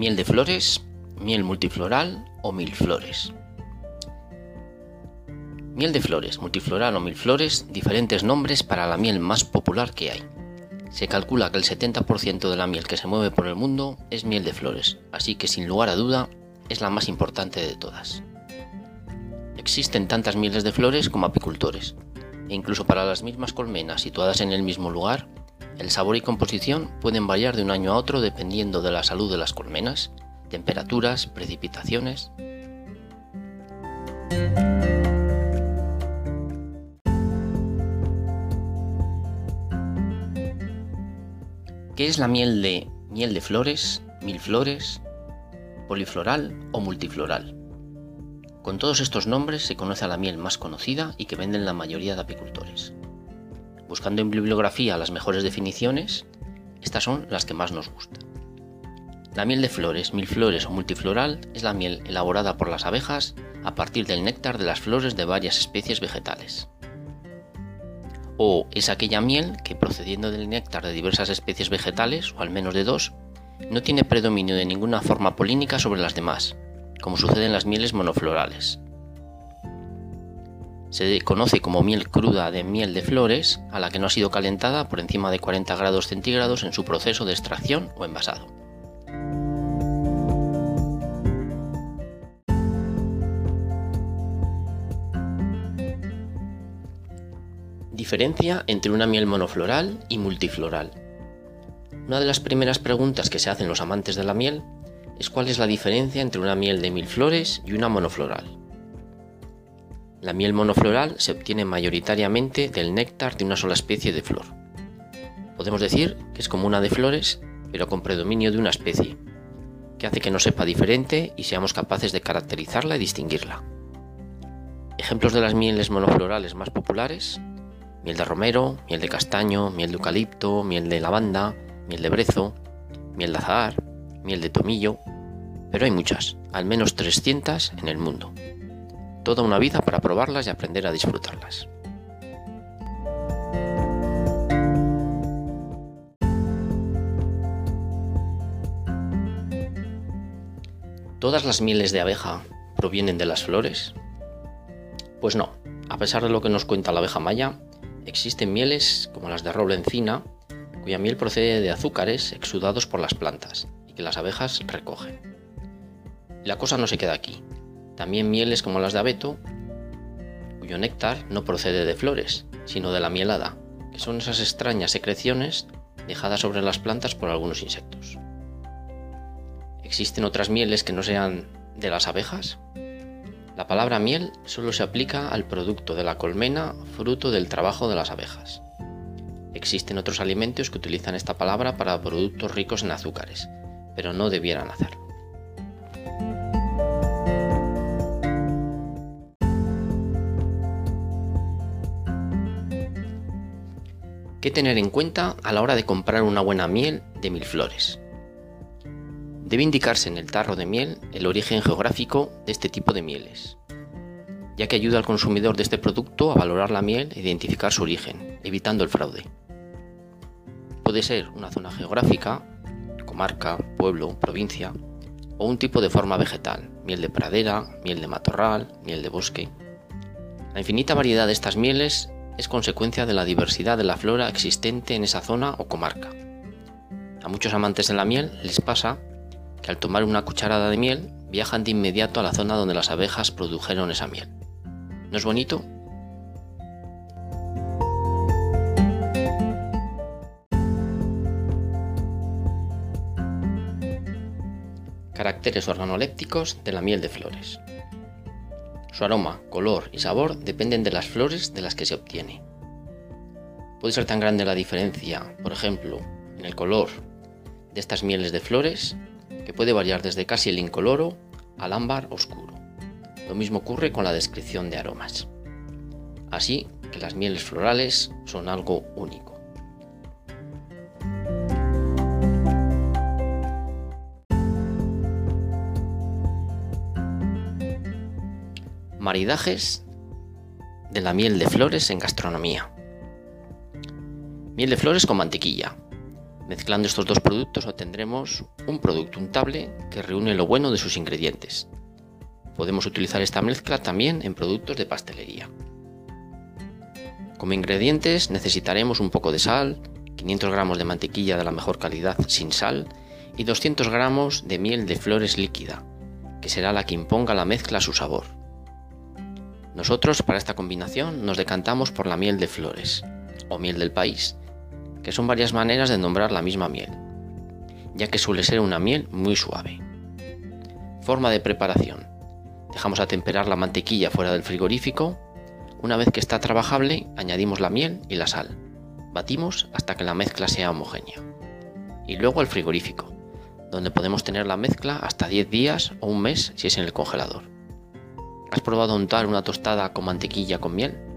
Miel de flores, miel multifloral o mil flores. Miel de flores, multifloral o mil flores, diferentes nombres para la miel más popular que hay. Se calcula que el 70% de la miel que se mueve por el mundo es miel de flores, así que sin lugar a duda es la más importante de todas. Existen tantas mieles de flores como apicultores, e incluso para las mismas colmenas situadas en el mismo lugar, el sabor y composición pueden variar de un año a otro dependiendo de la salud de las colmenas, temperaturas, precipitaciones. ¿Qué es la miel de miel de flores, mil flores, polifloral o multifloral? Con todos estos nombres se conoce a la miel más conocida y que venden la mayoría de apicultores. Buscando en bibliografía las mejores definiciones, estas son las que más nos gustan. La miel de flores, mil flores o multifloral es la miel elaborada por las abejas a partir del néctar de las flores de varias especies vegetales. O es aquella miel que procediendo del néctar de diversas especies vegetales, o al menos de dos, no tiene predominio de ninguna forma polínica sobre las demás, como sucede en las mieles monoflorales. Se conoce como miel cruda de miel de flores a la que no ha sido calentada por encima de 40 grados centígrados en su proceso de extracción o envasado. Diferencia entre una miel monofloral y multifloral. Una de las primeras preguntas que se hacen los amantes de la miel es cuál es la diferencia entre una miel de mil flores y una monofloral. La miel monofloral se obtiene mayoritariamente del néctar de una sola especie de flor. Podemos decir que es como una de flores, pero con predominio de una especie, que hace que nos sepa diferente y seamos capaces de caracterizarla y distinguirla. Ejemplos de las mieles monoflorales más populares, miel de romero, miel de castaño, miel de eucalipto, miel de lavanda, miel de brezo, miel de azahar, miel de tomillo, pero hay muchas, al menos 300 en el mundo toda una vida para probarlas y aprender a disfrutarlas. ¿Todas las mieles de abeja provienen de las flores? Pues no, a pesar de lo que nos cuenta la abeja maya, existen mieles como las de roble encina, cuya miel procede de azúcares exudados por las plantas y que las abejas recogen. la cosa no se queda aquí. También mieles como las de abeto, cuyo néctar no procede de flores, sino de la mielada, que son esas extrañas secreciones dejadas sobre las plantas por algunos insectos. ¿Existen otras mieles que no sean de las abejas? La palabra miel solo se aplica al producto de la colmena fruto del trabajo de las abejas. Existen otros alimentos que utilizan esta palabra para productos ricos en azúcares, pero no debieran hacerlo. ¿Qué tener en cuenta a la hora de comprar una buena miel de mil flores? Debe indicarse en el tarro de miel el origen geográfico de este tipo de mieles, ya que ayuda al consumidor de este producto a valorar la miel e identificar su origen, evitando el fraude. Puede ser una zona geográfica, comarca, pueblo, provincia, o un tipo de forma vegetal, miel de pradera, miel de matorral, miel de bosque. La infinita variedad de estas mieles es consecuencia de la diversidad de la flora existente en esa zona o comarca. A muchos amantes de la miel les pasa que al tomar una cucharada de miel viajan de inmediato a la zona donde las abejas produjeron esa miel. ¿No es bonito? Caracteres organolépticos de la miel de flores. Su aroma, color y sabor dependen de las flores de las que se obtiene. Puede ser tan grande la diferencia, por ejemplo, en el color de estas mieles de flores, que puede variar desde casi el incoloro al ámbar oscuro. Lo mismo ocurre con la descripción de aromas. Así que las mieles florales son algo único. Maridajes de la miel de flores en gastronomía. Miel de flores con mantequilla. Mezclando estos dos productos obtendremos un producto untable que reúne lo bueno de sus ingredientes. Podemos utilizar esta mezcla también en productos de pastelería. Como ingredientes necesitaremos un poco de sal, 500 gramos de mantequilla de la mejor calidad sin sal y 200 gramos de miel de flores líquida, que será la que imponga la mezcla a su sabor. Nosotros para esta combinación nos decantamos por la miel de flores, o miel del país, que son varias maneras de nombrar la misma miel, ya que suele ser una miel muy suave. Forma de preparación. Dejamos a temperar la mantequilla fuera del frigorífico. Una vez que está trabajable, añadimos la miel y la sal. Batimos hasta que la mezcla sea homogénea. Y luego al frigorífico, donde podemos tener la mezcla hasta 10 días o un mes si es en el congelador. ¿Has probado untar una tostada con mantequilla con miel?